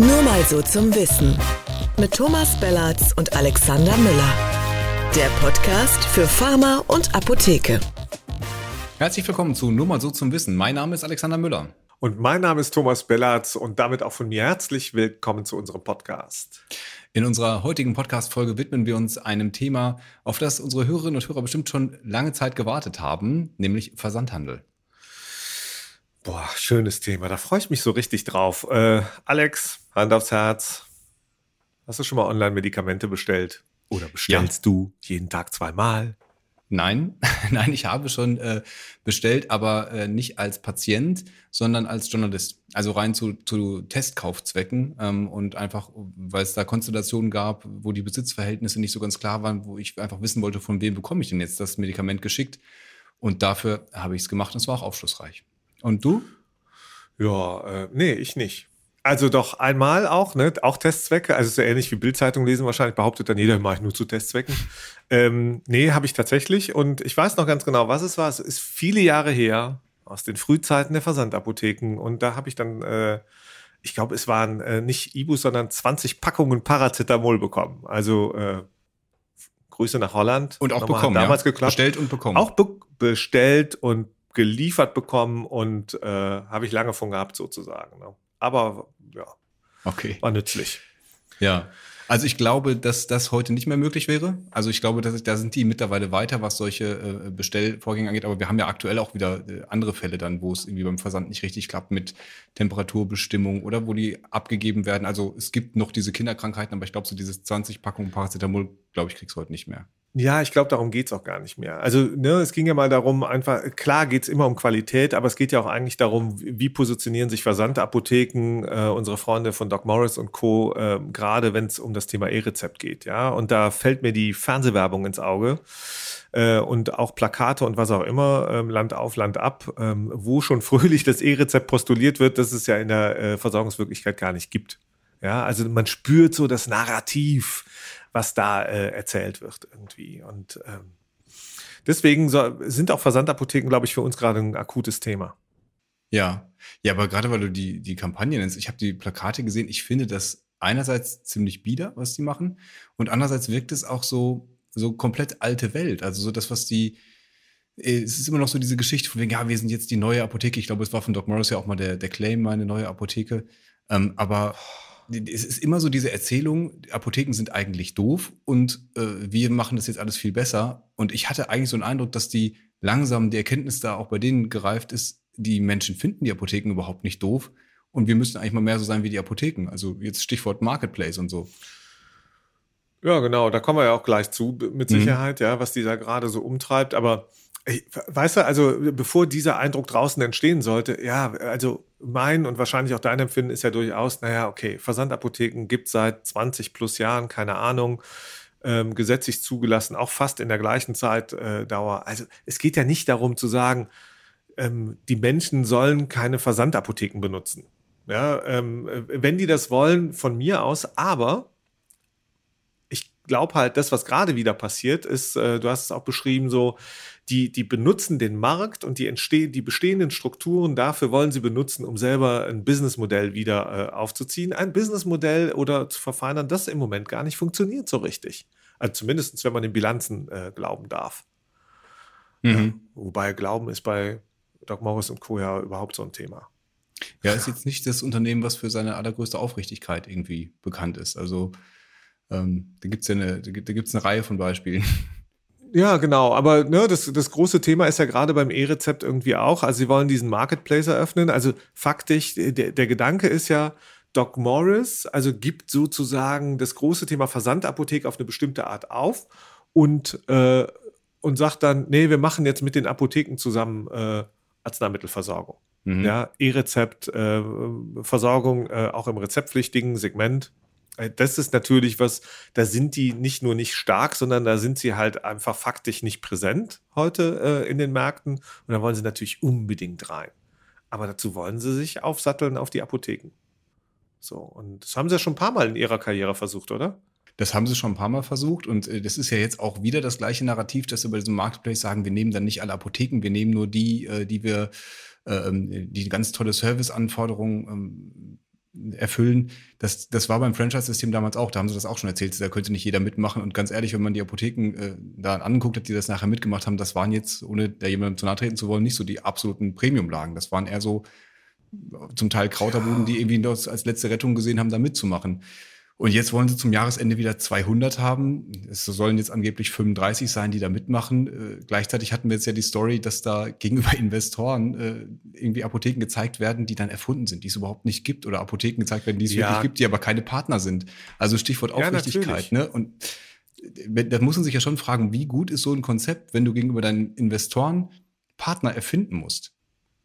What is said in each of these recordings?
Nur mal so zum Wissen. Mit Thomas Bellatz und Alexander Müller. Der Podcast für Pharma und Apotheke. Herzlich willkommen zu Nur mal so zum Wissen. Mein Name ist Alexander Müller. Und mein Name ist Thomas Bellatz und damit auch von mir herzlich willkommen zu unserem Podcast. In unserer heutigen Podcast-Folge widmen wir uns einem Thema, auf das unsere Hörerinnen und Hörer bestimmt schon lange Zeit gewartet haben, nämlich Versandhandel. Boah, schönes Thema. Da freue ich mich so richtig drauf. Äh, Alex, Hand aufs Herz. Hast du schon mal Online-Medikamente bestellt? Oder bestellst ja. du jeden Tag zweimal? Nein, nein, ich habe schon äh, bestellt, aber äh, nicht als Patient, sondern als Journalist. Also rein zu, zu Testkaufzwecken ähm, und einfach, weil es da Konstellationen gab, wo die Besitzverhältnisse nicht so ganz klar waren, wo ich einfach wissen wollte, von wem bekomme ich denn jetzt das Medikament geschickt. Und dafür habe ich es gemacht und es war auch aufschlussreich. Und du? Ja, äh, nee, ich nicht. Also doch einmal auch, ne? Auch Testzwecke. Also so ähnlich wie Bildzeitung lesen wahrscheinlich, behauptet dann jeder, mache ich nur zu Testzwecken. Ähm, nee, habe ich tatsächlich. Und ich weiß noch ganz genau, was es war. Es ist viele Jahre her, aus den Frühzeiten der Versandapotheken. Und da habe ich dann, äh, ich glaube, es waren äh, nicht Ibus, sondern 20 Packungen Paracetamol bekommen. Also äh, Grüße nach Holland. Und auch bekommen. Damals ja. geklappt. Bestellt und bekommen. Auch be bestellt und geliefert bekommen und äh, habe ich lange von gehabt sozusagen. Ne? Aber ja, okay. war nützlich. Ja. Also ich glaube, dass das heute nicht mehr möglich wäre. Also ich glaube, dass, da sind die mittlerweile weiter, was solche äh, Bestellvorgänge angeht. Aber wir haben ja aktuell auch wieder äh, andere Fälle dann, wo es irgendwie beim Versand nicht richtig klappt mit Temperaturbestimmung oder wo die abgegeben werden. Also es gibt noch diese Kinderkrankheiten, aber ich glaube, so dieses 20 Packungen Paracetamol, glaube ich, kriegst du heute nicht mehr. Ja, ich glaube, darum geht's auch gar nicht mehr. Also, ne, es ging ja mal darum, einfach, klar geht's immer um Qualität, aber es geht ja auch eigentlich darum, wie positionieren sich Versandapotheken, äh, unsere Freunde von Doc Morris und Co., äh, gerade wenn es um das Thema E-Rezept geht, ja. Und da fällt mir die Fernsehwerbung ins Auge äh, und auch Plakate und was auch immer, ähm, Land auf, Land ab, ähm, wo schon fröhlich das E-Rezept postuliert wird, dass es ja in der äh, Versorgungswirklichkeit gar nicht gibt. Ja, also man spürt so das Narrativ was da äh, erzählt wird irgendwie. Und ähm, deswegen so, sind auch Versandapotheken, glaube ich, für uns gerade ein akutes Thema. Ja, ja, aber gerade weil du die, die Kampagne nennst, ich habe die Plakate gesehen, ich finde das einerseits ziemlich bieder, was die machen, und andererseits wirkt es auch so, so komplett alte Welt. Also so das, was die, äh, es ist immer noch so diese Geschichte von wegen, ja, wir sind jetzt die neue Apotheke. Ich glaube, es war von Doc Morris ja auch mal der, der Claim, meine neue Apotheke. Ähm, aber es ist immer so diese Erzählung, Apotheken sind eigentlich doof und äh, wir machen das jetzt alles viel besser. Und ich hatte eigentlich so einen Eindruck, dass die langsam die Erkenntnis da auch bei denen gereift ist, die Menschen finden die Apotheken überhaupt nicht doof. Und wir müssen eigentlich mal mehr so sein wie die Apotheken. Also jetzt Stichwort Marketplace und so. Ja, genau, da kommen wir ja auch gleich zu, mit mhm. Sicherheit, mhm. ja, was dieser gerade so umtreibt. Aber weißt du, also bevor dieser Eindruck draußen entstehen sollte, ja, also mein und wahrscheinlich auch dein Empfinden ist ja durchaus, naja, okay, Versandapotheken gibt seit 20 plus Jahren, keine Ahnung, ähm, gesetzlich zugelassen, auch fast in der gleichen Zeitdauer. Äh, also es geht ja nicht darum zu sagen, ähm, die Menschen sollen keine Versandapotheken benutzen. Ja, ähm, wenn die das wollen, von mir aus, aber glaube halt, das, was gerade wieder passiert, ist, äh, du hast es auch beschrieben, so, die, die benutzen den Markt und die, entstehen, die bestehenden Strukturen dafür wollen sie benutzen, um selber ein Businessmodell wieder äh, aufzuziehen. Ein Businessmodell oder zu verfeinern, das im Moment gar nicht funktioniert so richtig. Also zumindest, wenn man den Bilanzen äh, glauben darf. Mhm. Ja, wobei Glauben ist bei Doc Morris und Co. ja überhaupt so ein Thema. Ja, ist jetzt nicht das Unternehmen, was für seine allergrößte Aufrichtigkeit irgendwie bekannt ist. Also ähm, da gibt es ja eine, da gibt's eine Reihe von Beispielen. Ja, genau. Aber ne, das, das große Thema ist ja gerade beim E-Rezept irgendwie auch. Also sie wollen diesen Marketplace eröffnen. Also faktisch, der, der Gedanke ist ja, Doc Morris, also gibt sozusagen das große Thema Versandapothek auf eine bestimmte Art auf und, äh, und sagt dann, nee, wir machen jetzt mit den Apotheken zusammen äh, Arzneimittelversorgung. Mhm. Ja, E-Rezept, äh, Versorgung äh, auch im rezeptpflichtigen Segment äh, das ist natürlich was, da sind die nicht nur nicht stark, sondern da sind sie halt einfach faktisch nicht präsent heute äh, in den Märkten. Und da wollen sie natürlich unbedingt rein. Aber dazu wollen sie sich aufsatteln auf die Apotheken. So, und das haben sie ja schon ein paar Mal in ihrer Karriere versucht, oder? Das haben sie schon ein paar Mal versucht und äh, das ist ja jetzt auch wieder das gleiche Narrativ, dass sie bei diesem Marketplace sagen, wir nehmen dann nicht alle Apotheken, wir nehmen nur die, äh, die wir, äh, die ganz tolle Serviceanforderungen ähm, erfüllen. Das, das war beim Franchise-System damals auch. Da haben sie das auch schon erzählt. Da könnte nicht jeder mitmachen. Und ganz ehrlich, wenn man die Apotheken äh, da angeguckt hat, die das nachher mitgemacht haben, das waren jetzt, ohne da jemandem zu nahe treten zu wollen, nicht so die absoluten Premium-Lagen. Das waren eher so zum Teil Krauterbuden, ja. die irgendwie das als letzte Rettung gesehen haben, da mitzumachen. Und jetzt wollen sie zum Jahresende wieder 200 haben. Es sollen jetzt angeblich 35 sein, die da mitmachen. Äh, gleichzeitig hatten wir jetzt ja die Story, dass da gegenüber Investoren äh, irgendwie Apotheken gezeigt werden, die dann erfunden sind, die es überhaupt nicht gibt. Oder Apotheken gezeigt werden, die es ja. wirklich gibt, die aber keine Partner sind. Also Stichwort Aufrichtigkeit. Ja, ne? Und äh, da muss man sich ja schon fragen, wie gut ist so ein Konzept, wenn du gegenüber deinen Investoren Partner erfinden musst?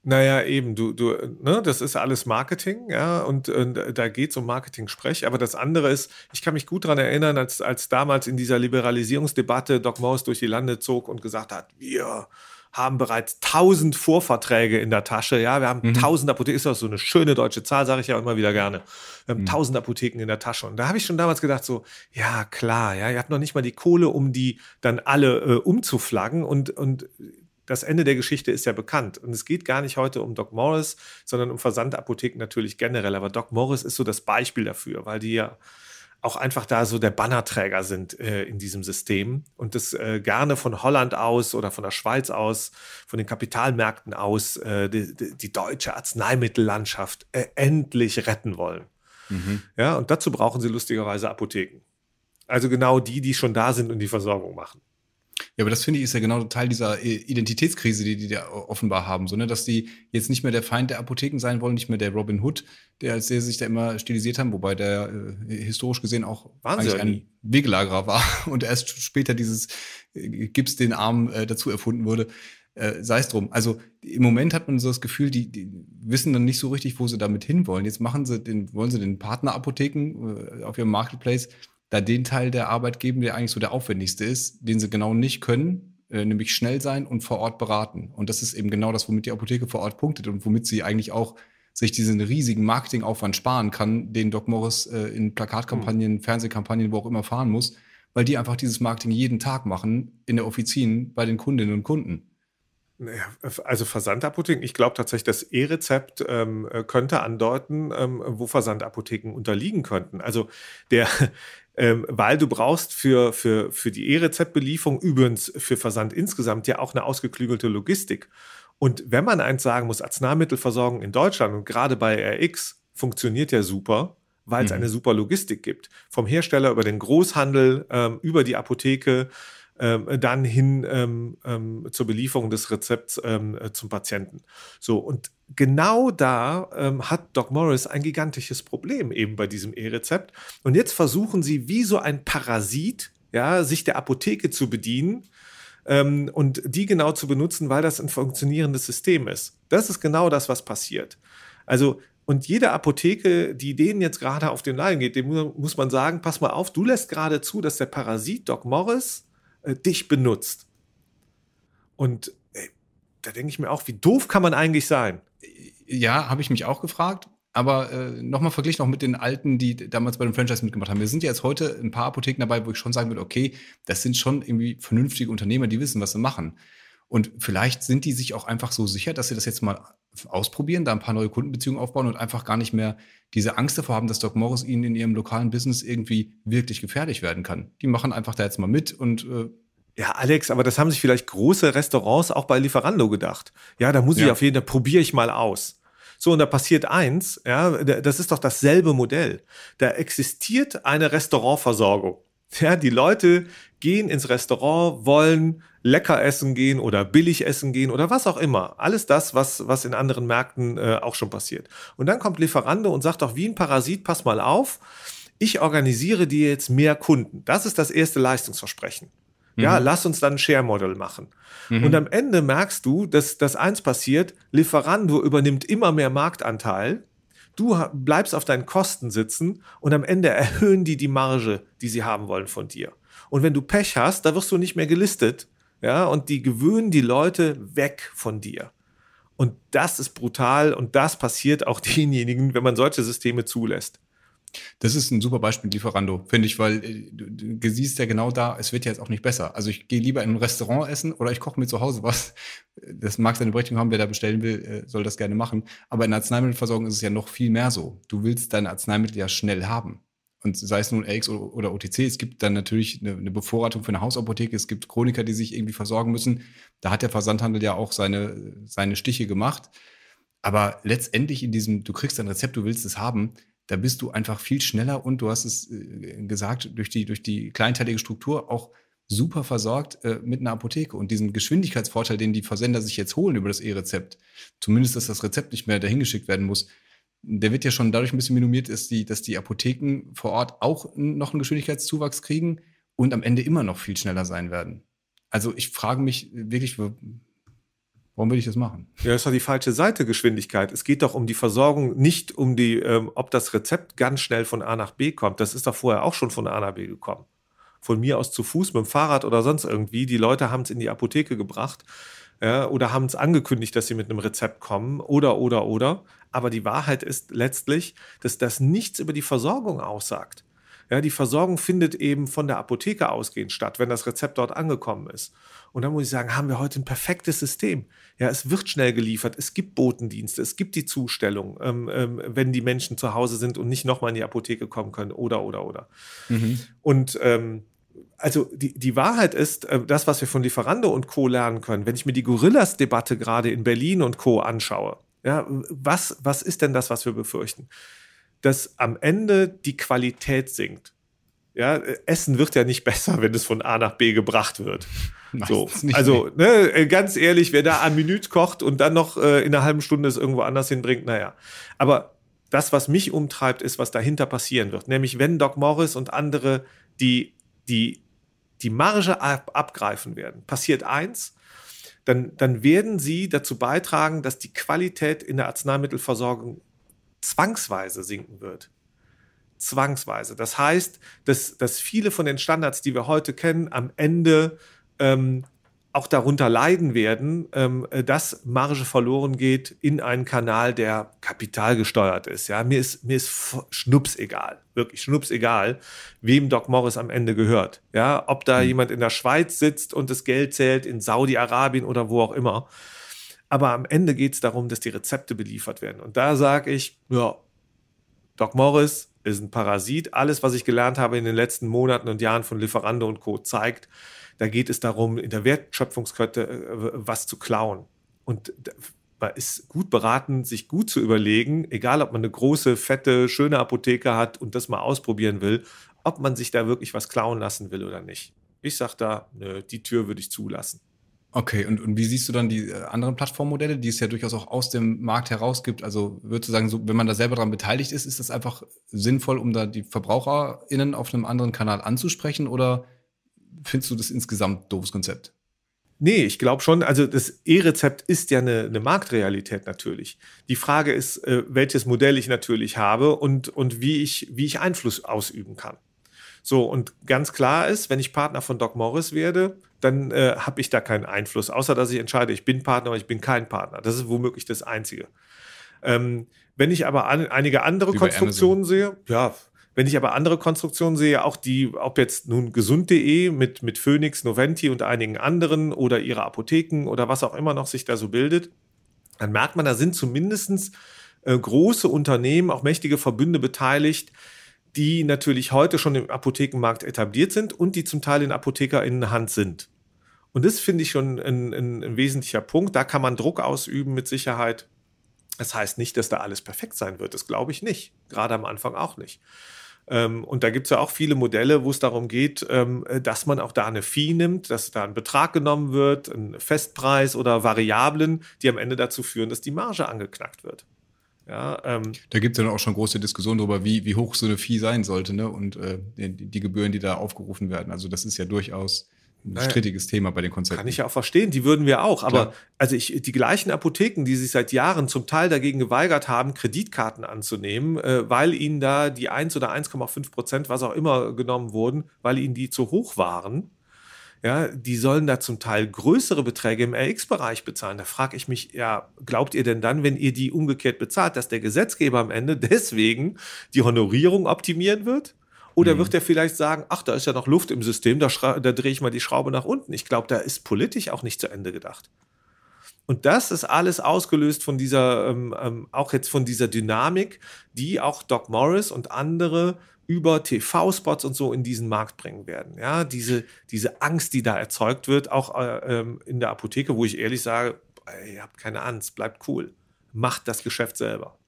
Naja, eben, du, du, ne, das ist alles Marketing, ja, und, und da geht es um Marketing-Sprech. Aber das andere ist, ich kann mich gut daran erinnern, als, als damals in dieser Liberalisierungsdebatte Doc Morris durch die Lande zog und gesagt hat, wir haben bereits tausend Vorverträge in der Tasche. Ja, wir haben mhm. tausend Apotheken, ist auch so eine schöne deutsche Zahl, sage ich ja immer wieder gerne. Wir haben mhm. tausend Apotheken in der Tasche. Und da habe ich schon damals gedacht, so, ja, klar, ja, ihr habt noch nicht mal die Kohle, um die dann alle äh, umzuflaggen. Und, und das Ende der Geschichte ist ja bekannt. Und es geht gar nicht heute um Doc Morris, sondern um Versandapotheken natürlich generell. Aber Doc Morris ist so das Beispiel dafür, weil die ja auch einfach da so der Bannerträger sind äh, in diesem System und das äh, gerne von Holland aus oder von der Schweiz aus, von den Kapitalmärkten aus, äh, die, die, deutsche Arzneimittellandschaft äh, endlich retten wollen. Mhm. Ja, und dazu brauchen sie lustigerweise Apotheken. Also genau die, die schon da sind und die Versorgung machen. Ja, aber das finde ich ist ja genau Teil dieser äh, Identitätskrise, die die da offenbar haben, so, ne? dass die jetzt nicht mehr der Feind der Apotheken sein wollen, nicht mehr der Robin Hood, der als der sich da immer stilisiert haben, wobei der äh, historisch gesehen auch Wahnsinn. ein Wegelagerer war und erst später dieses äh, Gips den Arm äh, dazu erfunden wurde. Äh, Sei es drum. Also im Moment hat man so das Gefühl, die, die wissen dann nicht so richtig, wo sie damit hinwollen. Jetzt machen sie den, wollen sie den Partnerapotheken äh, auf ihrem Marketplace da den Teil der Arbeit geben, der eigentlich so der aufwendigste ist, den sie genau nicht können, äh, nämlich schnell sein und vor Ort beraten. Und das ist eben genau das, womit die Apotheke vor Ort punktet und womit sie eigentlich auch sich diesen riesigen Marketingaufwand sparen kann, den Doc Morris äh, in Plakatkampagnen, mhm. Fernsehkampagnen, wo auch immer fahren muss, weil die einfach dieses Marketing jeden Tag machen in der Offizin bei den Kundinnen und Kunden. Also Versandapotheken, ich glaube tatsächlich, das E-Rezept ähm, könnte andeuten, ähm, wo Versandapotheken unterliegen könnten. Also der, ähm, weil du brauchst für, für, für die E-Rezeptbelieferung, übrigens für Versand insgesamt, ja auch eine ausgeklügelte Logistik. Und wenn man eins sagen muss, Arzneimittelversorgung in Deutschland und gerade bei RX funktioniert ja super, weil es mhm. eine super Logistik gibt. Vom Hersteller über den Großhandel, ähm, über die Apotheke, ähm, dann hin ähm, ähm, zur Belieferung des Rezepts ähm, äh, zum Patienten. So, und genau da ähm, hat Doc Morris ein gigantisches Problem eben bei diesem E-Rezept. Und jetzt versuchen sie wie so ein Parasit, ja, sich der Apotheke zu bedienen ähm, und die genau zu benutzen, weil das ein funktionierendes System ist. Das ist genau das, was passiert. Also und jede Apotheke, die denen jetzt gerade auf den Leim geht, dem muss man sagen, pass mal auf, du lässt gerade zu, dass der Parasit Doc Morris äh, dich benutzt. Und äh, da denke ich mir auch, wie doof kann man eigentlich sein? Ja, habe ich mich auch gefragt. Aber äh, nochmal verglichen auch mit den alten, die damals bei dem Franchise mitgemacht haben. Wir sind ja jetzt heute ein paar Apotheken dabei, wo ich schon sagen würde, okay, das sind schon irgendwie vernünftige Unternehmer, die wissen, was sie machen. Und vielleicht sind die sich auch einfach so sicher, dass sie das jetzt mal ausprobieren, da ein paar neue Kundenbeziehungen aufbauen und einfach gar nicht mehr diese Angst davor haben, dass Doc Morris ihnen in ihrem lokalen Business irgendwie wirklich gefährlich werden kann. Die machen einfach da jetzt mal mit und äh, ja, Alex, aber das haben sich vielleicht große Restaurants auch bei Lieferando gedacht. Ja, da muss ich auf jeden Fall, probiere ich mal aus. So, und da passiert eins, ja, das ist doch dasselbe Modell. Da existiert eine Restaurantversorgung. Ja, die Leute gehen ins Restaurant, wollen lecker essen gehen oder billig essen gehen oder was auch immer. Alles das, was, was in anderen Märkten äh, auch schon passiert. Und dann kommt Lieferando und sagt doch wie ein Parasit, pass mal auf, ich organisiere dir jetzt mehr Kunden. Das ist das erste Leistungsversprechen. Ja, mhm. lass uns dann ein Share-Model machen. Mhm. Und am Ende merkst du, dass, dass eins passiert, Lieferando übernimmt immer mehr Marktanteil, du bleibst auf deinen Kosten sitzen und am Ende erhöhen die die Marge, die sie haben wollen von dir. Und wenn du Pech hast, da wirst du nicht mehr gelistet, ja, und die gewöhnen die Leute weg von dir. Und das ist brutal und das passiert auch denjenigen, wenn man solche Systeme zulässt. Das ist ein super Beispiel, Lieferando, finde ich, weil äh, du, du siehst ja genau da, es wird ja jetzt auch nicht besser. Also ich gehe lieber in ein Restaurant essen oder ich koche mir zu Hause was. Das mag seine Berechtigung haben, wer da bestellen will, äh, soll das gerne machen. Aber in der Arzneimittelversorgung ist es ja noch viel mehr so. Du willst deine Arzneimittel ja schnell haben. Und sei es nun RX oder OTC, es gibt dann natürlich eine, eine Bevorratung für eine Hausapotheke, es gibt Chroniker, die sich irgendwie versorgen müssen. Da hat der Versandhandel ja auch seine, seine Stiche gemacht. Aber letztendlich in diesem, du kriegst ein Rezept, du willst es haben, da bist du einfach viel schneller und du hast es äh, gesagt, durch die, durch die kleinteilige Struktur auch super versorgt äh, mit einer Apotheke. Und diesen Geschwindigkeitsvorteil, den die Versender sich jetzt holen über das E-Rezept, zumindest, dass das Rezept nicht mehr dahin geschickt werden muss, der wird ja schon dadurch ein bisschen minimiert, dass die, dass die Apotheken vor Ort auch noch einen Geschwindigkeitszuwachs kriegen und am Ende immer noch viel schneller sein werden. Also ich frage mich wirklich, Warum will ich das machen? Ja, das ist doch die falsche Seite Geschwindigkeit. Es geht doch um die Versorgung, nicht um die, ähm, ob das Rezept ganz schnell von A nach B kommt. Das ist doch vorher auch schon von A nach B gekommen. Von mir aus zu Fuß, mit dem Fahrrad oder sonst irgendwie. Die Leute haben es in die Apotheke gebracht ja, oder haben es angekündigt, dass sie mit einem Rezept kommen oder, oder, oder. Aber die Wahrheit ist letztlich, dass das nichts über die Versorgung aussagt. Ja, die Versorgung findet eben von der Apotheke ausgehend statt, wenn das Rezept dort angekommen ist. Und dann muss ich sagen, haben wir heute ein perfektes System. Ja, es wird schnell geliefert, es gibt Botendienste, es gibt die Zustellung, ähm, ähm, wenn die Menschen zu Hause sind und nicht nochmal in die Apotheke kommen können oder, oder, oder. Mhm. Und ähm, also die, die Wahrheit ist, äh, das, was wir von Lieferando und Co. lernen können, wenn ich mir die Gorillas-Debatte gerade in Berlin und Co. anschaue, ja, was, was ist denn das, was wir befürchten? dass am Ende die Qualität sinkt. Ja, Essen wird ja nicht besser, wenn es von A nach B gebracht wird. So. Also, ne, äh, ganz ehrlich, wer da ein Minute kocht und dann noch äh, in einer halben Stunde es irgendwo anders hinbringt, naja. Aber das, was mich umtreibt, ist, was dahinter passieren wird. Nämlich, wenn Doc Morris und andere die, die, die Marge ab, abgreifen werden, passiert eins, dann, dann werden sie dazu beitragen, dass die Qualität in der Arzneimittelversorgung zwangsweise sinken wird. Zwangsweise. Das heißt, dass, dass viele von den Standards, die wir heute kennen, am Ende ähm, auch darunter leiden werden, ähm, dass Marge verloren geht in einen Kanal, der kapitalgesteuert ist. Ja, mir ist, mir ist schnups egal, wirklich schnups egal, wem Doc Morris am Ende gehört. Ja, ob da mhm. jemand in der Schweiz sitzt und das Geld zählt, in Saudi-Arabien oder wo auch immer. Aber am Ende geht es darum, dass die Rezepte beliefert werden. Und da sage ich, ja, Doc Morris ist ein Parasit. Alles, was ich gelernt habe in den letzten Monaten und Jahren von Lieferando und Co. zeigt, da geht es darum, in der Wertschöpfungskette äh, was zu klauen. Und man ist gut beraten, sich gut zu überlegen, egal ob man eine große, fette, schöne Apotheke hat und das mal ausprobieren will, ob man sich da wirklich was klauen lassen will oder nicht. Ich sage da, nö, die Tür würde ich zulassen. Okay, und, und wie siehst du dann die äh, anderen Plattformmodelle, die es ja durchaus auch aus dem Markt heraus gibt? Also würdest du sagen, so, wenn man da selber daran beteiligt ist, ist das einfach sinnvoll, um da die VerbraucherInnen auf einem anderen Kanal anzusprechen oder findest du das insgesamt doofes Konzept? Nee, ich glaube schon, also das E-Rezept ist ja eine, eine Marktrealität natürlich. Die Frage ist, äh, welches Modell ich natürlich habe und, und wie, ich, wie ich Einfluss ausüben kann. So, und ganz klar ist, wenn ich Partner von Doc Morris werde, dann äh, habe ich da keinen Einfluss, außer dass ich entscheide, ich bin Partner oder ich bin kein Partner. Das ist womöglich das Einzige. Ähm, wenn ich aber an, einige andere Konstruktionen sehe, ja, wenn ich aber andere Konstruktionen sehe, auch die, ob jetzt nun gesund.de mit, mit Phoenix, Noventi und einigen anderen oder ihre Apotheken oder was auch immer noch sich da so bildet, dann merkt man, da sind zumindest äh, große Unternehmen, auch mächtige Verbünde beteiligt, die natürlich heute schon im Apothekenmarkt etabliert sind und die zum Teil in Apotheker in Hand sind. Und das finde ich schon ein, ein, ein, wesentlicher Punkt. Da kann man Druck ausüben mit Sicherheit. Das heißt nicht, dass da alles perfekt sein wird. Das glaube ich nicht. Gerade am Anfang auch nicht. Ähm, und da gibt es ja auch viele Modelle, wo es darum geht, ähm, dass man auch da eine Fee nimmt, dass da ein Betrag genommen wird, ein Festpreis oder Variablen, die am Ende dazu führen, dass die Marge angeknackt wird. Ja, ähm, da gibt es ja auch schon große Diskussionen darüber, wie, wie hoch so eine Fee sein sollte, ne? Und äh, die, die, Gebühren, die da aufgerufen werden. Also das ist ja durchaus ein strittiges Thema bei den Konzepten. Kann ich ja auch verstehen, die würden wir auch. Aber Klar. also ich, die gleichen Apotheken, die sich seit Jahren zum Teil dagegen geweigert haben, Kreditkarten anzunehmen, äh, weil ihnen da die 1 oder 1,5 Prozent, was auch immer, genommen wurden, weil ihnen die zu hoch waren ja, die sollen da zum Teil größere Beträge im RX-Bereich bezahlen. Da frage ich mich, ja, glaubt ihr denn dann, wenn ihr die umgekehrt bezahlt, dass der Gesetzgeber am Ende deswegen die Honorierung optimieren wird? Oder mhm. wird er vielleicht sagen, ach, da ist ja noch Luft im System, da, da drehe ich mal die Schraube nach unten. Ich glaube, da ist politisch auch nicht zu Ende gedacht. Und das ist alles ausgelöst von dieser, ähm, ähm, auch jetzt von dieser Dynamik, die auch Doc Morris und andere über TV-Spots und so in diesen Markt bringen werden. Ja, diese, diese Angst, die da erzeugt wird, auch äh, ähm, in der Apotheke, wo ich ehrlich sage, ey, ihr habt keine Angst, bleibt cool. Macht das Geschäft selber.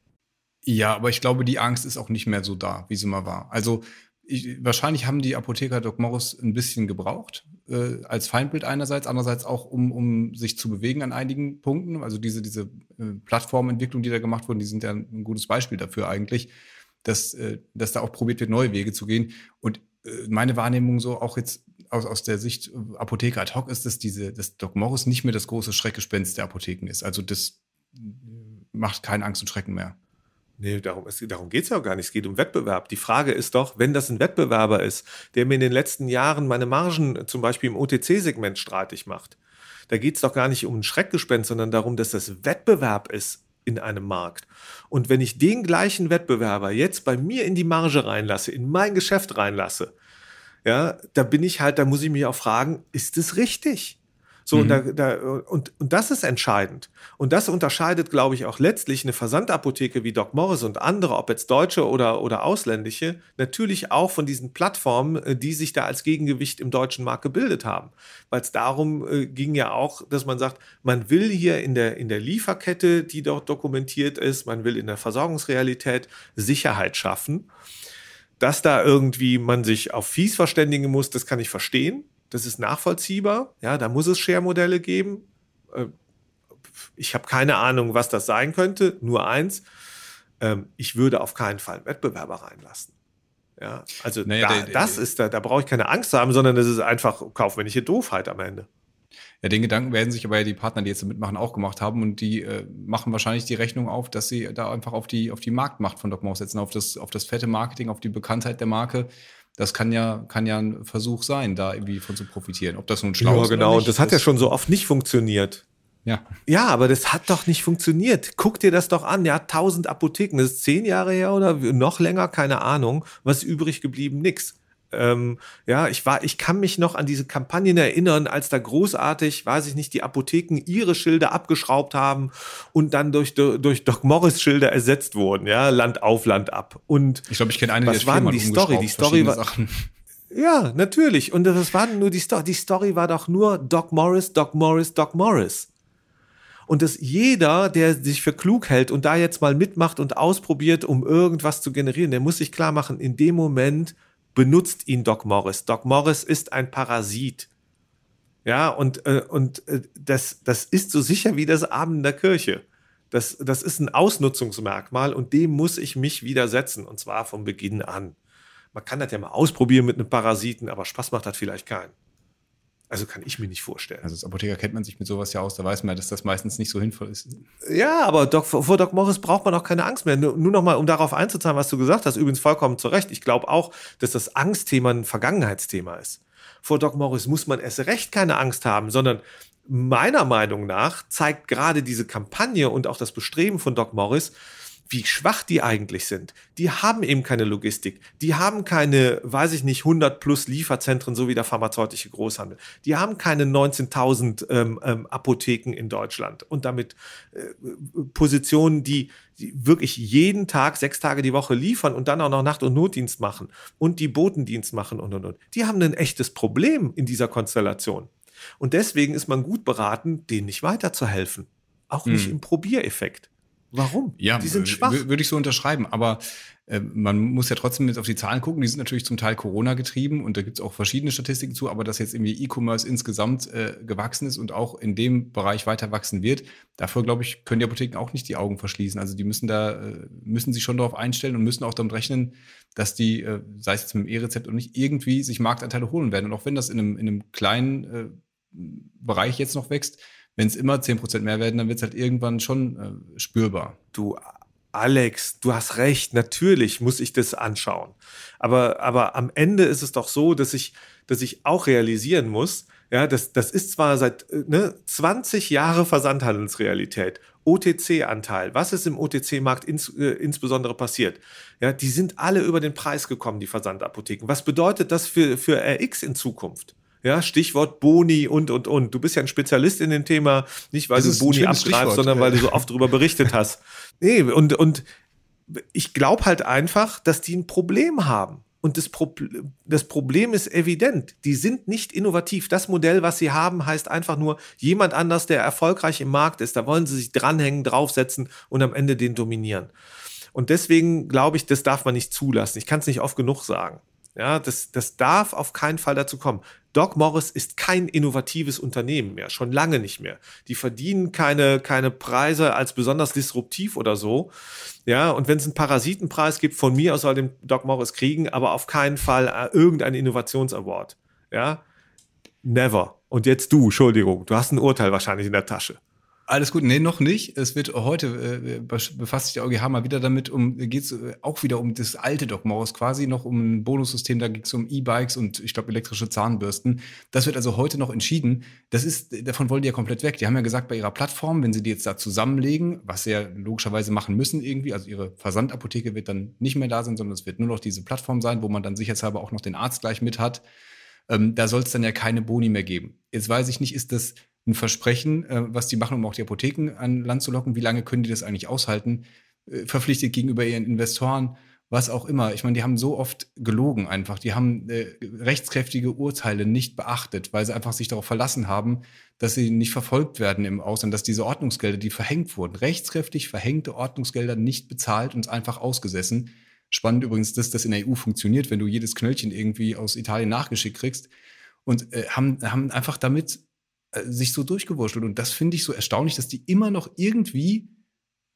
Ja, aber ich glaube, die Angst ist auch nicht mehr so da, wie sie mal war. Also ich, wahrscheinlich haben die Apotheker Doc Morris ein bisschen gebraucht, äh, als Feindbild einerseits, andererseits auch, um, um sich zu bewegen an einigen Punkten. Also diese, diese äh, Plattformentwicklung, die da gemacht wurden, die sind ja ein gutes Beispiel dafür eigentlich dass, äh, dass da auch probiert wird, neue Wege zu gehen. Und äh, meine Wahrnehmung so auch jetzt aus, aus der Sicht äh, Apotheker ad hoc ist, dass diese, dass Doc Morris nicht mehr das große Schreckgespenst der Apotheken ist. Also das macht keine Angst und Schrecken mehr. Nee, darum, darum geht es ja auch gar nicht. Es geht um Wettbewerb. Die Frage ist doch, wenn das ein Wettbewerber ist, der mir in den letzten Jahren meine Margen zum Beispiel im OTC-Segment streitig macht, da geht es doch gar nicht um ein Schreckgespenst, sondern darum, dass das Wettbewerb ist in einem Markt. Und wenn ich den gleichen Wettbewerber jetzt bei mir in die Marge reinlasse, in mein Geschäft reinlasse, ja, da bin ich halt, da muss ich mich auch fragen, ist es richtig? So, mhm. und, da, da, und, und das ist entscheidend. Und das unterscheidet, glaube ich, auch letztlich eine Versandapotheke wie Doc Morris und andere, ob jetzt deutsche oder, oder ausländische, natürlich auch von diesen Plattformen, äh, die sich da als Gegengewicht im deutschen Markt gebildet haben. Weil es darum äh, ging ja auch, dass man sagt, man will hier in der, in der Lieferkette, die dort dokumentiert ist, man will in der Versorgungsrealität Sicherheit schaffen. Dass da irgendwie man sich auf Fies verständigen muss, das kann ich verstehen. Das ist nachvollziehbar. Ja, da muss es Share-Modelle geben. Äh, ich habe keine Ahnung, was das sein könnte. Nur eins. Ähm, ich würde auf keinen Fall einen Wettbewerber reinlassen. Ja, also naja, da, der, das der, ist da, da brauche ich keine Angst haben, sondern das ist einfach kaufmännische Doofheit am Ende. Ja, den Gedanken werden sich aber ja die Partner, die jetzt mitmachen, auch gemacht haben und die äh, machen wahrscheinlich die Rechnung auf, dass sie da einfach auf die, auf die Marktmacht von Doc Mouse setzen, auf das, auf das fette Marketing, auf die Bekanntheit der Marke das kann ja, kann ja ein Versuch sein, da irgendwie von zu profitieren. Ob das nun schlau ja, ist. Ja, genau. Und das hat ja schon so oft nicht funktioniert. Ja. Ja, aber das hat doch nicht funktioniert. Guck dir das doch an. Ja, tausend Apotheken. Das ist zehn Jahre her oder noch länger, keine Ahnung. Was übrig geblieben? Nix. Ähm, ja, ich war, ich kann mich noch an diese Kampagnen erinnern, als da großartig, weiß ich nicht, die Apotheken ihre Schilder abgeschraubt haben und dann durch, durch Doc Morris Schilder ersetzt wurden, ja, Land auf, Land ab. Und ich glaube, ich kenne eine, was war denn die Story? Die Story war, Sachen. ja, natürlich. Und das war nur die Story. Die Story war doch nur Doc Morris, Doc Morris, Doc Morris. Und dass jeder, der sich für klug hält und da jetzt mal mitmacht und ausprobiert, um irgendwas zu generieren, der muss sich klar machen, in dem Moment benutzt ihn Doc Morris. Doc Morris ist ein Parasit. Ja, und, äh, und äh, das, das ist so sicher wie das Abend in der Kirche. Das, das ist ein Ausnutzungsmerkmal und dem muss ich mich widersetzen und zwar von Beginn an. Man kann das ja mal ausprobieren mit einem Parasiten, aber Spaß macht das vielleicht keinen. Also kann ich mir nicht vorstellen. Also als Apotheker kennt man sich mit sowas ja aus, da weiß man, dass das meistens nicht so sinnvoll ist. Ja, aber Doc, vor Doc Morris braucht man auch keine Angst mehr. Nur, nur noch mal, um darauf einzuzahlen, was du gesagt hast, übrigens vollkommen zu Recht. Ich glaube auch, dass das Angstthema ein Vergangenheitsthema ist. Vor Doc Morris muss man erst recht keine Angst haben, sondern meiner Meinung nach zeigt gerade diese Kampagne und auch das Bestreben von Doc Morris, wie schwach die eigentlich sind. Die haben eben keine Logistik. Die haben keine, weiß ich nicht, 100 plus Lieferzentren, so wie der pharmazeutische Großhandel. Die haben keine 19.000 ähm, ähm, Apotheken in Deutschland und damit äh, Positionen, die, die wirklich jeden Tag, sechs Tage die Woche liefern und dann auch noch Nacht- und Notdienst machen und die Botendienst machen und, und, und. Die haben ein echtes Problem in dieser Konstellation. Und deswegen ist man gut beraten, denen nicht weiterzuhelfen. Auch nicht hm. im Probiereffekt. Warum? Ja, die sind schwach. Würde ich so unterschreiben. Aber äh, man muss ja trotzdem jetzt auf die Zahlen gucken. Die sind natürlich zum Teil Corona getrieben und da gibt es auch verschiedene Statistiken zu. Aber dass jetzt irgendwie E-Commerce insgesamt äh, gewachsen ist und auch in dem Bereich weiter wachsen wird, dafür glaube ich, können die Apotheken auch nicht die Augen verschließen. Also die müssen da äh, müssen sich schon darauf einstellen und müssen auch damit rechnen, dass die, äh, sei es jetzt mit dem E-Rezept und nicht irgendwie sich Marktanteile holen werden. Und auch wenn das in einem, in einem kleinen äh, Bereich jetzt noch wächst, wenn es immer 10% mehr werden, dann wird es halt irgendwann schon äh, spürbar. Du, Alex, du hast recht, natürlich muss ich das anschauen. Aber, aber am Ende ist es doch so, dass ich, dass ich auch realisieren muss, Ja, das, das ist zwar seit äh, ne, 20 Jahre Versandhandelsrealität. OTC-Anteil, was ist im OTC-Markt ins, äh, insbesondere passiert? Ja, die sind alle über den Preis gekommen, die Versandapotheken. Was bedeutet das für, für RX in Zukunft? Ja, Stichwort Boni und, und, und. Du bist ja ein Spezialist in dem Thema, nicht weil das du Boni abgreifst, sondern weil du so oft darüber berichtet hast. Nee, und, und ich glaube halt einfach, dass die ein Problem haben. Und das, Pro das Problem ist evident. Die sind nicht innovativ. Das Modell, was sie haben, heißt einfach nur jemand anders, der erfolgreich im Markt ist. Da wollen sie sich dranhängen, draufsetzen und am Ende den dominieren. Und deswegen glaube ich, das darf man nicht zulassen. Ich kann es nicht oft genug sagen. Ja, das, das darf auf keinen Fall dazu kommen. Doc Morris ist kein innovatives Unternehmen mehr, schon lange nicht mehr. Die verdienen keine, keine Preise als besonders disruptiv oder so. Ja, und wenn es einen Parasitenpreis gibt, von mir aus soll den Doc Morris kriegen, aber auf keinen Fall äh, irgendein Innovationsaward. Ja, never. Und jetzt du, Entschuldigung, du hast ein Urteil wahrscheinlich in der Tasche. Alles gut, nee, noch nicht. Es wird heute äh, befasst sich der EuGH mal wieder damit, um geht es äh, auch wieder um das alte Morris quasi, noch um ein Bonussystem, da geht es um E-Bikes und ich glaube elektrische Zahnbürsten. Das wird also heute noch entschieden. Das ist, davon wollen die ja komplett weg. Die haben ja gesagt, bei ihrer Plattform, wenn sie die jetzt da zusammenlegen, was sie ja logischerweise machen müssen irgendwie, also ihre Versandapotheke wird dann nicht mehr da sein, sondern es wird nur noch diese Plattform sein, wo man dann sicherheitshalber auch noch den Arzt gleich mit hat. Ähm, da soll es dann ja keine Boni mehr geben. Jetzt weiß ich nicht, ist das ein Versprechen, äh, was die machen, um auch die Apotheken an Land zu locken. Wie lange können die das eigentlich aushalten? Äh, verpflichtet gegenüber ihren Investoren, was auch immer. Ich meine, die haben so oft gelogen einfach. Die haben äh, rechtskräftige Urteile nicht beachtet, weil sie einfach sich darauf verlassen haben, dass sie nicht verfolgt werden im Ausland, dass diese Ordnungsgelder, die verhängt wurden, rechtskräftig verhängte Ordnungsgelder nicht bezahlt und einfach ausgesessen. Spannend übrigens, dass das in der EU funktioniert, wenn du jedes Knöllchen irgendwie aus Italien nachgeschickt kriegst. Und äh, haben, haben einfach damit sich so durchgewurschtelt. Und das finde ich so erstaunlich, dass die immer noch irgendwie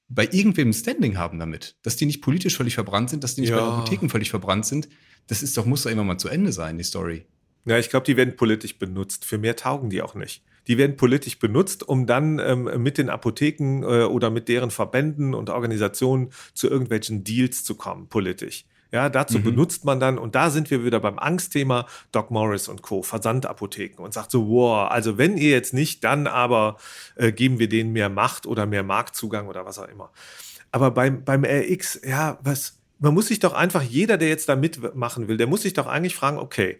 bei irgendwem ein Standing haben damit. Dass die nicht politisch völlig verbrannt sind, dass die nicht ja. bei Apotheken völlig verbrannt sind. Das ist doch, muss doch immer mal zu Ende sein, die Story. Ja, ich glaube, die werden politisch benutzt. Für mehr taugen die auch nicht. Die werden politisch benutzt, um dann ähm, mit den Apotheken äh, oder mit deren Verbänden und Organisationen zu irgendwelchen Deals zu kommen, politisch. Ja, dazu mhm. benutzt man dann, und da sind wir wieder beim Angstthema, Doc Morris und Co., Versandapotheken und sagt so, wow, also wenn ihr jetzt nicht, dann aber äh, geben wir denen mehr Macht oder mehr Marktzugang oder was auch immer. Aber beim, beim RX, ja, was, man muss sich doch einfach, jeder, der jetzt da mitmachen will, der muss sich doch eigentlich fragen, okay,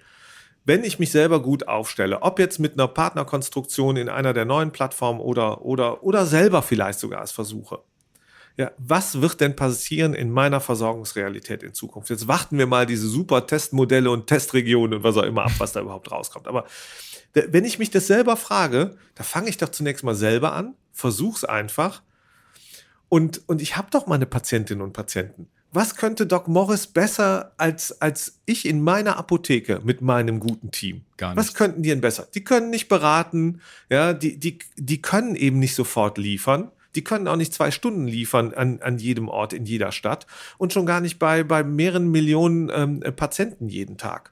wenn ich mich selber gut aufstelle, ob jetzt mit einer Partnerkonstruktion in einer der neuen Plattformen oder, oder, oder selber vielleicht sogar als versuche, ja, was wird denn passieren in meiner Versorgungsrealität in Zukunft? Jetzt warten wir mal diese super Testmodelle und Testregionen und was auch immer ab, was da überhaupt rauskommt. Aber wenn ich mich das selber frage, da fange ich doch zunächst mal selber an, versuch's einfach. Und, und ich habe doch meine Patientinnen und Patienten. Was könnte Doc Morris besser als, als ich in meiner Apotheke mit meinem guten Team? Gar nicht. Was könnten die denn besser? Die können nicht beraten, ja, die, die, die können eben nicht sofort liefern. Die können auch nicht zwei Stunden liefern an, an jedem Ort in jeder Stadt und schon gar nicht bei, bei mehreren Millionen ähm, Patienten jeden Tag.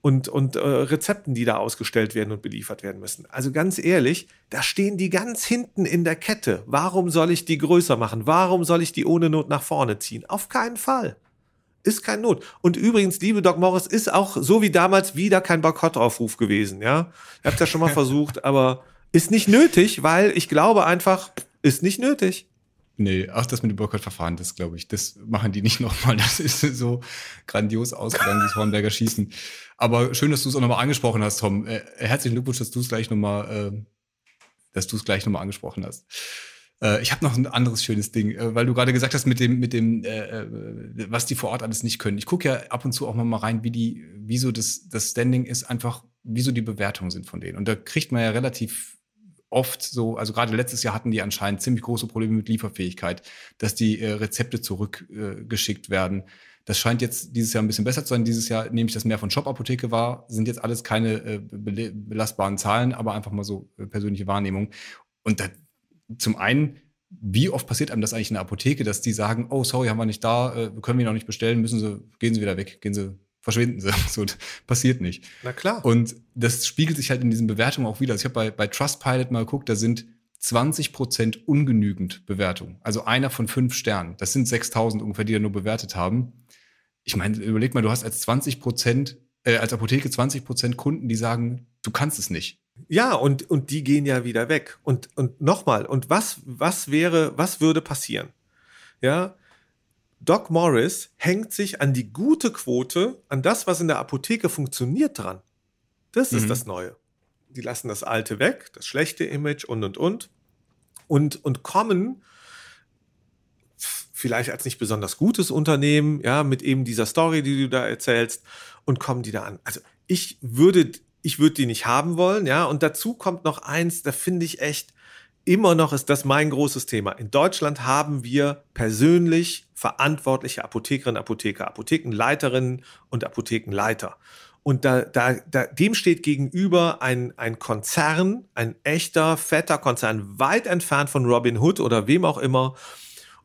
Und, und äh, Rezepten, die da ausgestellt werden und beliefert werden müssen. Also ganz ehrlich, da stehen die ganz hinten in der Kette. Warum soll ich die größer machen? Warum soll ich die ohne Not nach vorne ziehen? Auf keinen Fall. Ist kein Not. Und übrigens, liebe Doc Morris, ist auch so wie damals wieder kein Boykottaufruf gewesen, ja. Ihr habt ja schon mal versucht, aber ist nicht nötig, weil ich glaube einfach, ist nicht nötig. Nee, auch das mit dem Boykottverfahren, das glaube ich, das machen die nicht nochmal. Das ist so grandios ausgegangen, dieses Hornberger Schießen. Aber schön, dass du es auch nochmal angesprochen hast, Tom. Äh, herzlichen Glückwunsch, dass du es gleich nochmal, äh, dass du es gleich nochmal angesprochen hast. Äh, ich habe noch ein anderes schönes Ding, äh, weil du gerade gesagt hast mit dem, mit dem, äh, äh, was die vor Ort alles nicht können. Ich gucke ja ab und zu auch mal rein, wie die, wie so das, das Standing ist, einfach, wie so die Bewertungen sind von denen. Und da kriegt man ja relativ oft so, also gerade letztes Jahr hatten die anscheinend ziemlich große Probleme mit Lieferfähigkeit, dass die äh, Rezepte zurückgeschickt äh, werden. Das scheint jetzt dieses Jahr ein bisschen besser zu sein. Dieses Jahr nehme ich das mehr von Shop-Apotheke wahr. Sind jetzt alles keine äh, belastbaren Zahlen, aber einfach mal so äh, persönliche Wahrnehmung. Und da, zum einen, wie oft passiert einem das eigentlich in der Apotheke, dass die sagen, oh, sorry, haben wir nicht da, äh, können wir noch nicht bestellen, müssen Sie, gehen Sie wieder weg, gehen Sie verschwinden sie. So, passiert nicht. Na klar. Und das spiegelt sich halt in diesen Bewertungen auch wieder. Also ich habe bei, bei Trustpilot mal geguckt, da sind 20 Prozent ungenügend Bewertungen. Also einer von fünf Sternen. Das sind 6000 ungefähr, die da nur bewertet haben. Ich meine, überleg mal, du hast als 20 Prozent äh, als Apotheke 20 Prozent Kunden, die sagen, du kannst es nicht. Ja, und, und die gehen ja wieder weg. Und, und nochmal, und was, was wäre, was würde passieren? Ja, Doc Morris hängt sich an die gute Quote, an das, was in der Apotheke funktioniert dran. Das ist mhm. das Neue. Die lassen das Alte weg, das schlechte Image und, und, und. Und, und kommen vielleicht als nicht besonders gutes Unternehmen, ja, mit eben dieser Story, die du da erzählst, und kommen die da an. Also ich würde, ich würde die nicht haben wollen, ja. Und dazu kommt noch eins, da finde ich echt, immer noch ist das mein großes Thema. In Deutschland haben wir persönlich verantwortliche Apothekerinnen, Apotheker, Apothekenleiterinnen und Apothekenleiter. Und da, da, da, dem steht gegenüber ein, ein Konzern, ein echter, fetter Konzern, weit entfernt von Robin Hood oder wem auch immer.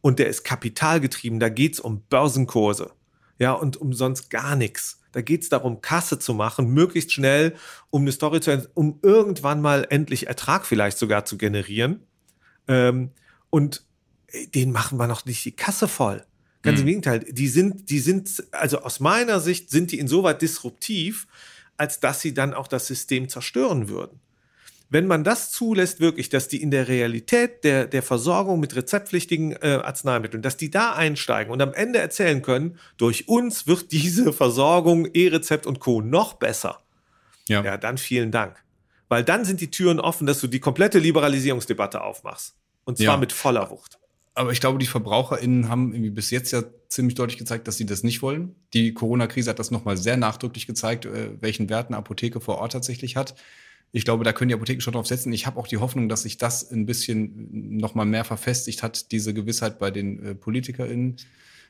Und der ist kapitalgetrieben. Da geht's um Börsenkurse. Ja, und um sonst gar nichts. Da geht's darum, Kasse zu machen, möglichst schnell, um eine Story zu, um irgendwann mal endlich Ertrag vielleicht sogar zu generieren. Ähm, und den machen wir noch nicht die Kasse voll. Ganz mhm. im Gegenteil, die sind, die sind, also aus meiner Sicht sind die insoweit disruptiv, als dass sie dann auch das System zerstören würden. Wenn man das zulässt, wirklich, dass die in der Realität der, der Versorgung mit rezeptpflichtigen äh, Arzneimitteln, dass die da einsteigen und am Ende erzählen können, durch uns wird diese Versorgung, E-Rezept und Co. noch besser. Ja. ja, dann vielen Dank. Weil dann sind die Türen offen, dass du die komplette Liberalisierungsdebatte aufmachst. Und zwar ja. mit voller Wucht aber ich glaube, die VerbraucherInnen haben irgendwie bis jetzt ja ziemlich deutlich gezeigt, dass sie das nicht wollen. Die Corona-Krise hat das nochmal sehr nachdrücklich gezeigt, äh, welchen Wert eine Apotheke vor Ort tatsächlich hat. Ich glaube, da können die Apotheken schon drauf setzen. Ich habe auch die Hoffnung, dass sich das ein bisschen nochmal mehr verfestigt hat, diese Gewissheit bei den äh, PolitikerInnen.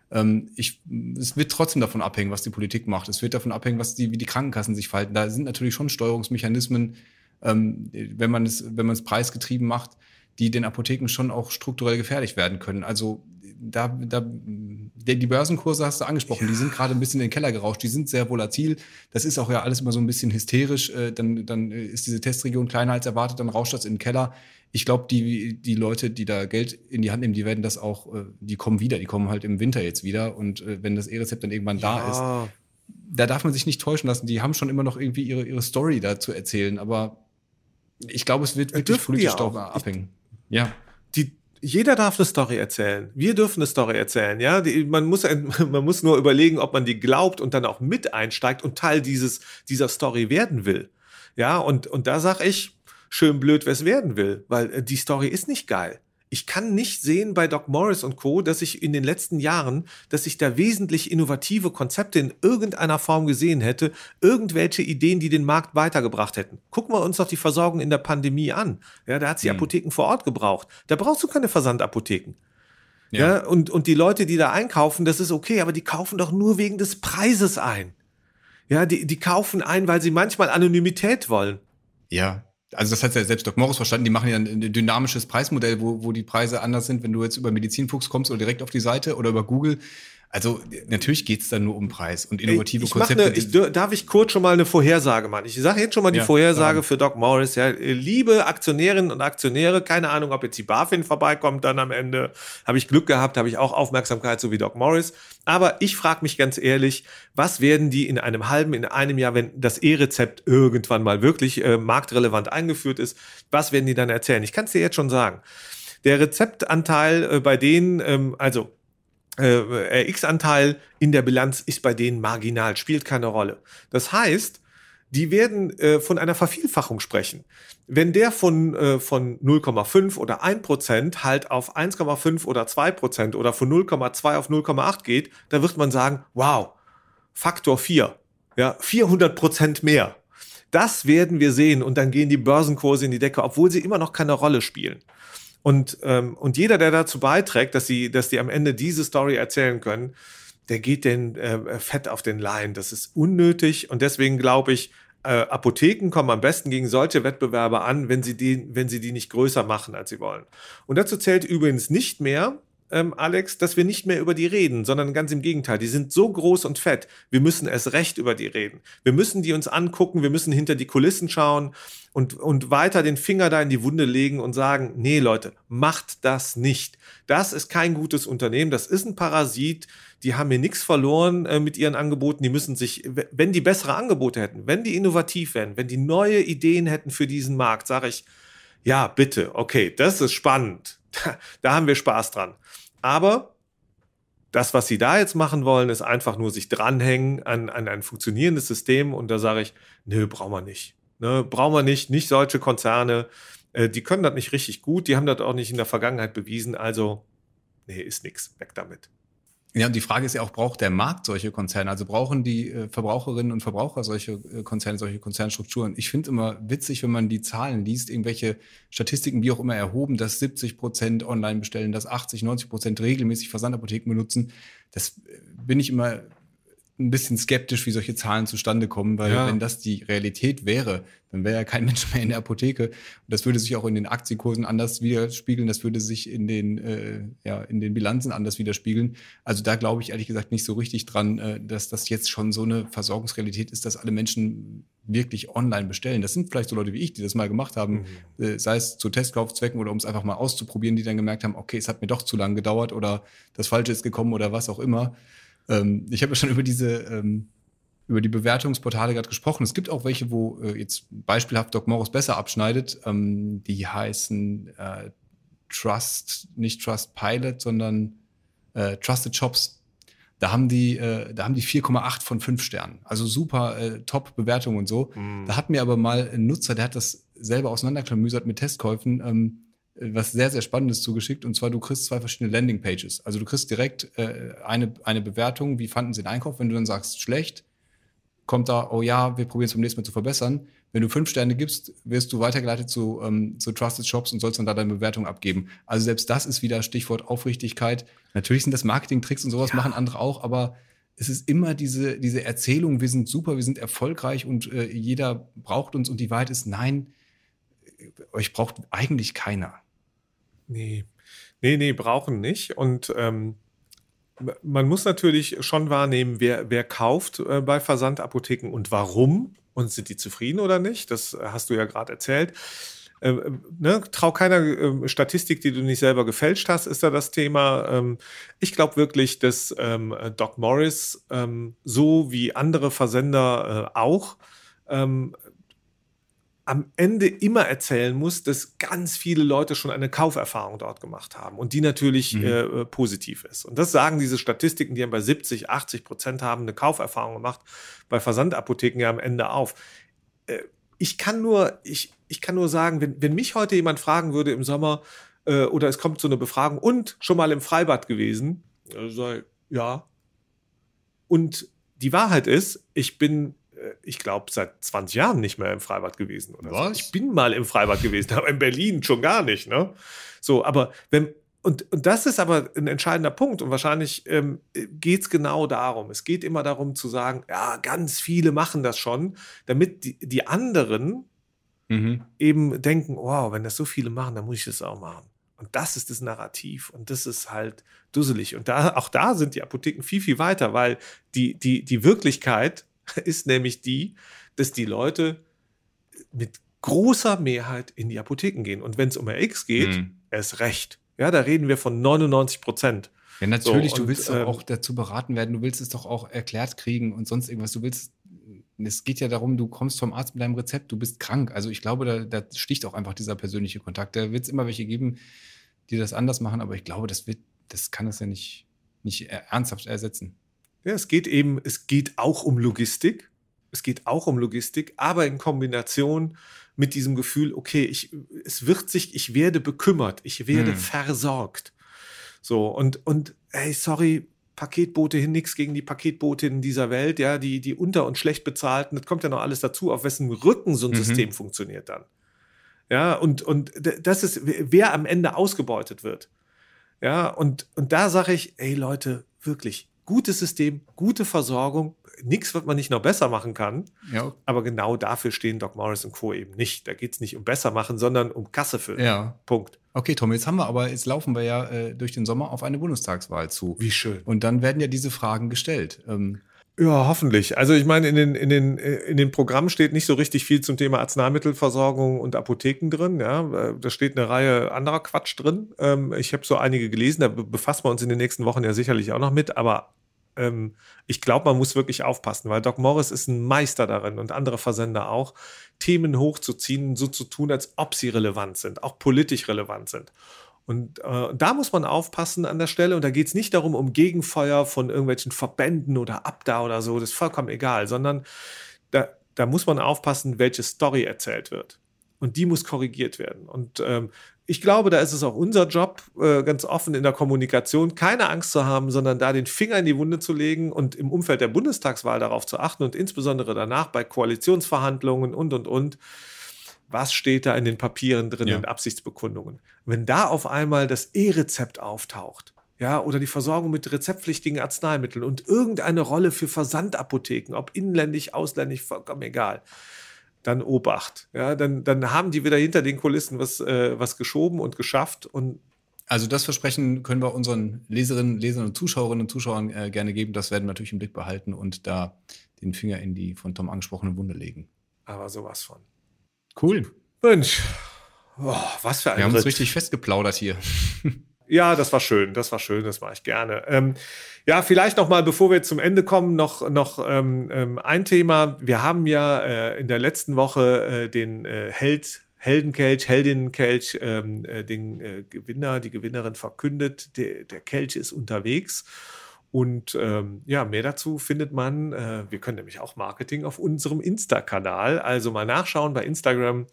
Ähm, ich, es wird trotzdem davon abhängen, was die Politik macht. Es wird davon abhängen, was die, wie die Krankenkassen sich verhalten. Da sind natürlich schon Steuerungsmechanismen, ähm, wenn man es, wenn man es preisgetrieben macht die den Apotheken schon auch strukturell gefährlich werden können. Also da, da, die Börsenkurse hast du angesprochen, ja. die sind gerade ein bisschen in den Keller gerauscht, die sind sehr volatil. Das ist auch ja alles immer so ein bisschen hysterisch. Äh, dann, dann ist diese Testregion kleiner als erwartet, dann rauscht das in den Keller. Ich glaube, die, die Leute, die da Geld in die Hand nehmen, die werden das auch, äh, die kommen wieder, die kommen halt im Winter jetzt wieder. Und äh, wenn das E-Rezept dann irgendwann ja. da ist, da darf man sich nicht täuschen lassen. Die haben schon immer noch irgendwie ihre, ihre Story da zu erzählen, aber ich glaube, es wird wirklich politisch darauf abhängen. Ja. Die, jeder darf eine Story erzählen. Wir dürfen eine Story erzählen, ja. Die, man, muss, man muss nur überlegen, ob man die glaubt und dann auch mit einsteigt und Teil dieses, dieser Story werden will. Ja, und, und da sag ich, schön blöd, wer es werden will, weil äh, die Story ist nicht geil ich kann nicht sehen bei Doc Morris und Co., dass ich in den letzten Jahren, dass ich da wesentlich innovative Konzepte in irgendeiner Form gesehen hätte, irgendwelche Ideen, die den Markt weitergebracht hätten. Gucken wir uns doch die Versorgung in der Pandemie an. Ja, da hat sie hm. Apotheken vor Ort gebraucht. Da brauchst du keine Versandapotheken. Ja. ja, und, und die Leute, die da einkaufen, das ist okay, aber die kaufen doch nur wegen des Preises ein. Ja, die, die kaufen ein, weil sie manchmal Anonymität wollen. Ja, also das hat ja selbst Doc Morris verstanden, die machen ja ein dynamisches Preismodell, wo, wo die Preise anders sind, wenn du jetzt über Medizinfuchs kommst oder direkt auf die Seite oder über Google. Also natürlich geht es dann nur um Preis und innovative ich Konzepte. Eine, ich, darf ich kurz schon mal eine Vorhersage machen? Ich sage jetzt schon mal die ja, Vorhersage ja. für Doc Morris. Ja, liebe Aktionärinnen und Aktionäre, keine Ahnung, ob jetzt die BaFin vorbeikommt dann am Ende. Habe ich Glück gehabt, habe ich auch Aufmerksamkeit, so wie Doc Morris. Aber ich frage mich ganz ehrlich, was werden die in einem halben, in einem Jahr, wenn das E-Rezept irgendwann mal wirklich äh, marktrelevant eingeführt ist, was werden die dann erzählen? Ich kann es dir jetzt schon sagen. Der Rezeptanteil äh, bei denen, ähm, also äh, RX-Anteil in der Bilanz ist bei denen marginal, spielt keine Rolle. Das heißt, die werden äh, von einer Vervielfachung sprechen. Wenn der von, äh, von 0,5 oder 1 Prozent halt auf 1,5 oder 2 Prozent oder von 0,2 auf 0,8 geht, da wird man sagen, wow, Faktor 4, ja, 400 Prozent mehr. Das werden wir sehen und dann gehen die Börsenkurse in die Decke, obwohl sie immer noch keine Rolle spielen. Und, ähm, und jeder, der dazu beiträgt, dass sie, dass die am Ende diese Story erzählen können, der geht den äh, fett auf den Lein. Das ist unnötig und deswegen glaube ich, äh, Apotheken kommen am besten gegen solche Wettbewerber an, wenn sie die, wenn sie die nicht größer machen, als sie wollen. Und dazu zählt übrigens nicht mehr ähm, Alex, dass wir nicht mehr über die reden, sondern ganz im Gegenteil. Die sind so groß und fett. Wir müssen erst recht über die reden. Wir müssen die uns angucken, wir müssen hinter die Kulissen schauen und, und weiter den Finger da in die Wunde legen und sagen, nee Leute, macht das nicht. Das ist kein gutes Unternehmen, das ist ein Parasit, die haben hier nichts verloren äh, mit ihren Angeboten, die müssen sich, wenn die bessere Angebote hätten, wenn die innovativ wären, wenn die neue Ideen hätten für diesen Markt, sage ich, ja, bitte, okay, das ist spannend. Da haben wir Spaß dran. Aber das, was sie da jetzt machen wollen, ist einfach nur sich dranhängen an, an ein funktionierendes System. Und da sage ich, nö, brauchen wir nicht. Ne, brauchen wir nicht, nicht solche Konzerne. Äh, die können das nicht richtig gut, die haben das auch nicht in der Vergangenheit bewiesen. Also, nee, ist nix. Weg damit. Ja, und die Frage ist ja auch, braucht der Markt solche Konzerne? Also brauchen die äh, Verbraucherinnen und Verbraucher solche äh, Konzerne, solche Konzernstrukturen? Ich finde immer witzig, wenn man die Zahlen liest, irgendwelche Statistiken, wie auch immer erhoben, dass 70 Prozent online bestellen, dass 80, 90 Prozent regelmäßig Versandapotheken benutzen. Das äh, bin ich immer ein bisschen skeptisch, wie solche Zahlen zustande kommen, weil ja. wenn das die Realität wäre, dann wäre ja kein Mensch mehr in der Apotheke. Und das würde sich auch in den Aktienkursen anders widerspiegeln, das würde sich in den, äh, ja, in den Bilanzen anders widerspiegeln. Also da glaube ich ehrlich gesagt nicht so richtig dran, äh, dass das jetzt schon so eine Versorgungsrealität ist, dass alle Menschen wirklich online bestellen. Das sind vielleicht so Leute wie ich, die das mal gemacht haben, mhm. äh, sei es zu Testkaufzwecken oder um es einfach mal auszuprobieren, die dann gemerkt haben, okay, es hat mir doch zu lange gedauert oder das Falsche ist gekommen oder was auch immer. Ähm, ich habe ja schon über diese, ähm, über die Bewertungsportale gerade gesprochen. Es gibt auch welche, wo äh, jetzt beispielhaft Doc Morris besser abschneidet. Ähm, die heißen äh, Trust, nicht Trust Pilot, sondern äh, Trusted Shops. Da haben die, äh, da haben die 4,8 von 5 Sternen. Also super äh, Top-Bewertung und so. Mm. Da hat mir aber mal ein Nutzer, der hat das selber auseinanderklamüsert mit Testkäufen, ähm, was sehr, sehr Spannendes zugeschickt. Und zwar, du kriegst zwei verschiedene Landingpages. Also du kriegst direkt äh, eine, eine Bewertung, wie fanden sie den Einkauf. Wenn du dann sagst, schlecht, kommt da, oh ja, wir probieren es beim nächsten Mal zu verbessern. Wenn du fünf Sterne gibst, wirst du weitergeleitet zu, ähm, zu Trusted Shops und sollst dann da deine Bewertung abgeben. Also selbst das ist wieder Stichwort Aufrichtigkeit. Natürlich sind das Marketing-Tricks und sowas ja. machen andere auch, aber es ist immer diese, diese Erzählung, wir sind super, wir sind erfolgreich und äh, jeder braucht uns und die Wahrheit ist, nein, euch braucht eigentlich keiner. Nee, nee, nee, brauchen nicht. Und ähm, man muss natürlich schon wahrnehmen, wer, wer kauft äh, bei Versandapotheken und warum und sind die zufrieden oder nicht. Das hast du ja gerade erzählt. Ähm, ne, trau keiner ähm, Statistik, die du nicht selber gefälscht hast, ist da das Thema. Ähm, ich glaube wirklich, dass ähm, Doc Morris ähm, so wie andere Versender äh, auch ähm, am Ende immer erzählen muss, dass ganz viele Leute schon eine Kauferfahrung dort gemacht haben und die natürlich mhm. äh, positiv ist. Und das sagen diese Statistiken, die haben bei 70, 80 Prozent haben eine Kauferfahrung gemacht, bei Versandapotheken ja am Ende auf. Äh, ich kann nur, ich, ich kann nur sagen, wenn, wenn mich heute jemand fragen würde im Sommer äh, oder es kommt so eine Befragung und schon mal im Freibad gewesen, also, ja. Und die Wahrheit ist, ich bin äh, ich glaube, seit 20 Jahren nicht mehr im Freibad gewesen. Oder Was? So. Ich bin mal im Freibad gewesen, aber in Berlin schon gar nicht. Ne? So, aber wenn, und, und das ist aber ein entscheidender Punkt und wahrscheinlich ähm, geht es genau darum. Es geht immer darum zu sagen, ja, ganz viele machen das schon, damit die, die anderen mhm. eben denken, wow, wenn das so viele machen, dann muss ich das auch machen. Und das ist das Narrativ und das ist halt dusselig. Und da, auch da sind die Apotheken viel, viel weiter, weil die, die, die Wirklichkeit ist nämlich die, dass die Leute mit großer Mehrheit in die Apotheken gehen. Und wenn es um RX geht, mhm. erst recht. Ja, da reden wir von 99 Prozent. Ja, natürlich, so, und, du willst ähm, auch dazu beraten werden, du willst es doch auch erklärt kriegen und sonst irgendwas. Du willst, es geht ja darum, du kommst vom Arzt mit deinem Rezept, du bist krank. Also ich glaube, da, da sticht auch einfach dieser persönliche Kontakt. Da wird es immer welche geben, die das anders machen, aber ich glaube, das wird, das kann es ja nicht, nicht ernsthaft ersetzen. Ja, es geht eben, es geht auch um Logistik. Es geht auch um Logistik, aber in Kombination mit diesem Gefühl, okay, ich, es wird sich, ich werde bekümmert, ich werde hm. versorgt. So, und, und, hey, sorry, Paketboote hin, nichts gegen die Paketboote in dieser Welt, ja, die, die unter- und schlecht bezahlten, das kommt ja noch alles dazu, auf wessen Rücken so ein mhm. System funktioniert dann. Ja, und, und das ist, wer am Ende ausgebeutet wird. Ja, und, und da sage ich, ey Leute, wirklich, gutes System, gute Versorgung, nichts, was man nicht noch besser machen kann. Ja. Aber genau dafür stehen Doc Morris und Co. eben nicht. Da geht es nicht um besser machen, sondern um Kasse füllen. Ja. Punkt. Okay, Tom, jetzt haben wir aber, jetzt laufen wir ja äh, durch den Sommer auf eine Bundestagswahl zu. Wie schön. Und dann werden ja diese Fragen gestellt. Ähm, Ja, hoffentlich. Also ich meine, in den, in den, in den Programmen steht nicht so richtig viel zum Thema Arzneimittelversorgung und Apotheken drin. Ja, da steht eine Reihe anderer Quatsch drin. Ähm, ich habe so einige gelesen, da be- befassen wir uns in den nächsten Wochen ja sicherlich auch noch mit, aber ähm, ich glaube, man muss wirklich aufpassen, weil Doc Morris ist ein Meister darin und andere Versender auch, Themen hochzuziehen so zu tun, als ob sie relevant sind, auch politisch relevant sind. Und äh, da muss man aufpassen an der Stelle. Und da geht es nicht darum, um Gegenfeuer von irgendwelchen Verbänden oder Abda oder so, das ist vollkommen egal, sondern da, da muss man aufpassen, welche Story erzählt wird. Und die muss korrigiert werden. Und ähm, ich glaube, da ist es auch unser Job, äh, ganz offen in der Kommunikation, keine Angst zu haben, sondern da den Finger in die Wunde zu legen und im Umfeld der Bundestagswahl darauf zu achten und insbesondere danach bei Koalitionsverhandlungen und, und, und was steht da in den Papieren drin, Ja. in Absichtsbekundungen. Wenn da auf einmal das E-Rezept auftaucht, ja, oder die Versorgung mit rezeptpflichtigen Arzneimitteln und irgendeine Rolle für Versandapotheken, ob inländisch, ausländisch, vollkommen egal, dann Obacht. Ja, dann, dann haben die wieder hinter den Kulissen was, äh, was geschoben und geschafft und Also das Versprechen können wir unseren Leserinnen, Lesern und Zuschauerinnen und Zuschauern äh, gerne geben. Das werden wir natürlich im Blick behalten und da den Finger in die von Tom angesprochene Wunde legen. aber sowas von. Cool. Mensch, oh, was für ein Wir haben uns richtig festgeplaudert hier. Ja, das war schön, das war schön, das mache ich gerne. Ähm, ja, vielleicht noch mal, bevor wir zum Ende kommen, noch, noch ähm, ähm, ein Thema. Wir haben ja äh, in der letzten Woche äh, den äh, Held, Heldenkelch, Heldinnenkelch, ähm, äh, den äh, Gewinner, die Gewinnerin verkündet. Der, der Kelch ist unterwegs. Und ähm, ja, mehr dazu findet man, äh, wir können nämlich auch Marketing auf unserem Insta-Kanal. Also mal nachschauen bei Instagram.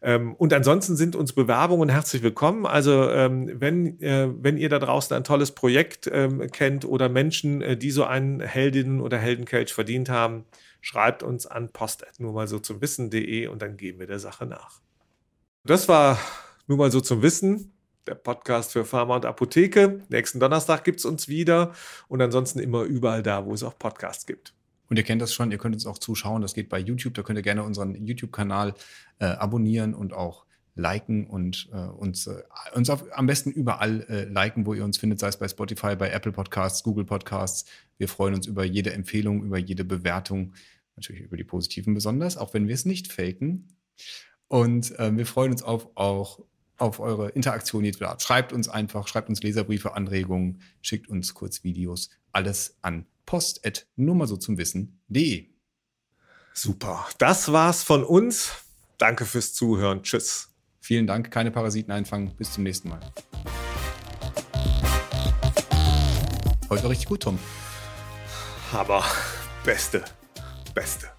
Ähm, und ansonsten sind uns Bewerbungen herzlich willkommen. Also ähm, wenn, äh, wenn ihr da draußen ein tolles Projekt ähm, kennt oder Menschen, äh, die so einen Heldinnen- oder Heldenkelch verdient haben, schreibt uns an post nur mal so zum Wissen.de und dann gehen wir der Sache nach. Das war nur mal so zum Wissen. Der Podcast für Pharma und Apotheke. Nächsten Donnerstag gibt es uns wieder und ansonsten immer überall da, wo es auch Podcasts gibt. Und ihr kennt das schon, ihr könnt uns auch zuschauen. Das geht bei YouTube. Da könnt ihr gerne unseren YouTube-Kanal äh, abonnieren und auch liken und äh, uns, äh, uns auf, am besten überall äh, liken, wo ihr uns findet, sei es bei Spotify, bei Apple Podcasts, Google Podcasts. Wir freuen uns über jede Empfehlung, über jede Bewertung, natürlich über die positiven besonders, auch wenn wir es nicht faken. Und äh, wir freuen uns auf, auch auf eure Interaktion jeder Art. Schreibt uns einfach, schreibt uns Leserbriefe, Anregungen, schickt uns kurz Videos, alles an post nur mal so zum Wissen.de. Super. Das war's von uns. Danke fürs Zuhören. Tschüss. Vielen Dank, keine Parasiten einfangen. Bis zum nächsten Mal. Heute war richtig gut, Tom. Aber beste, beste.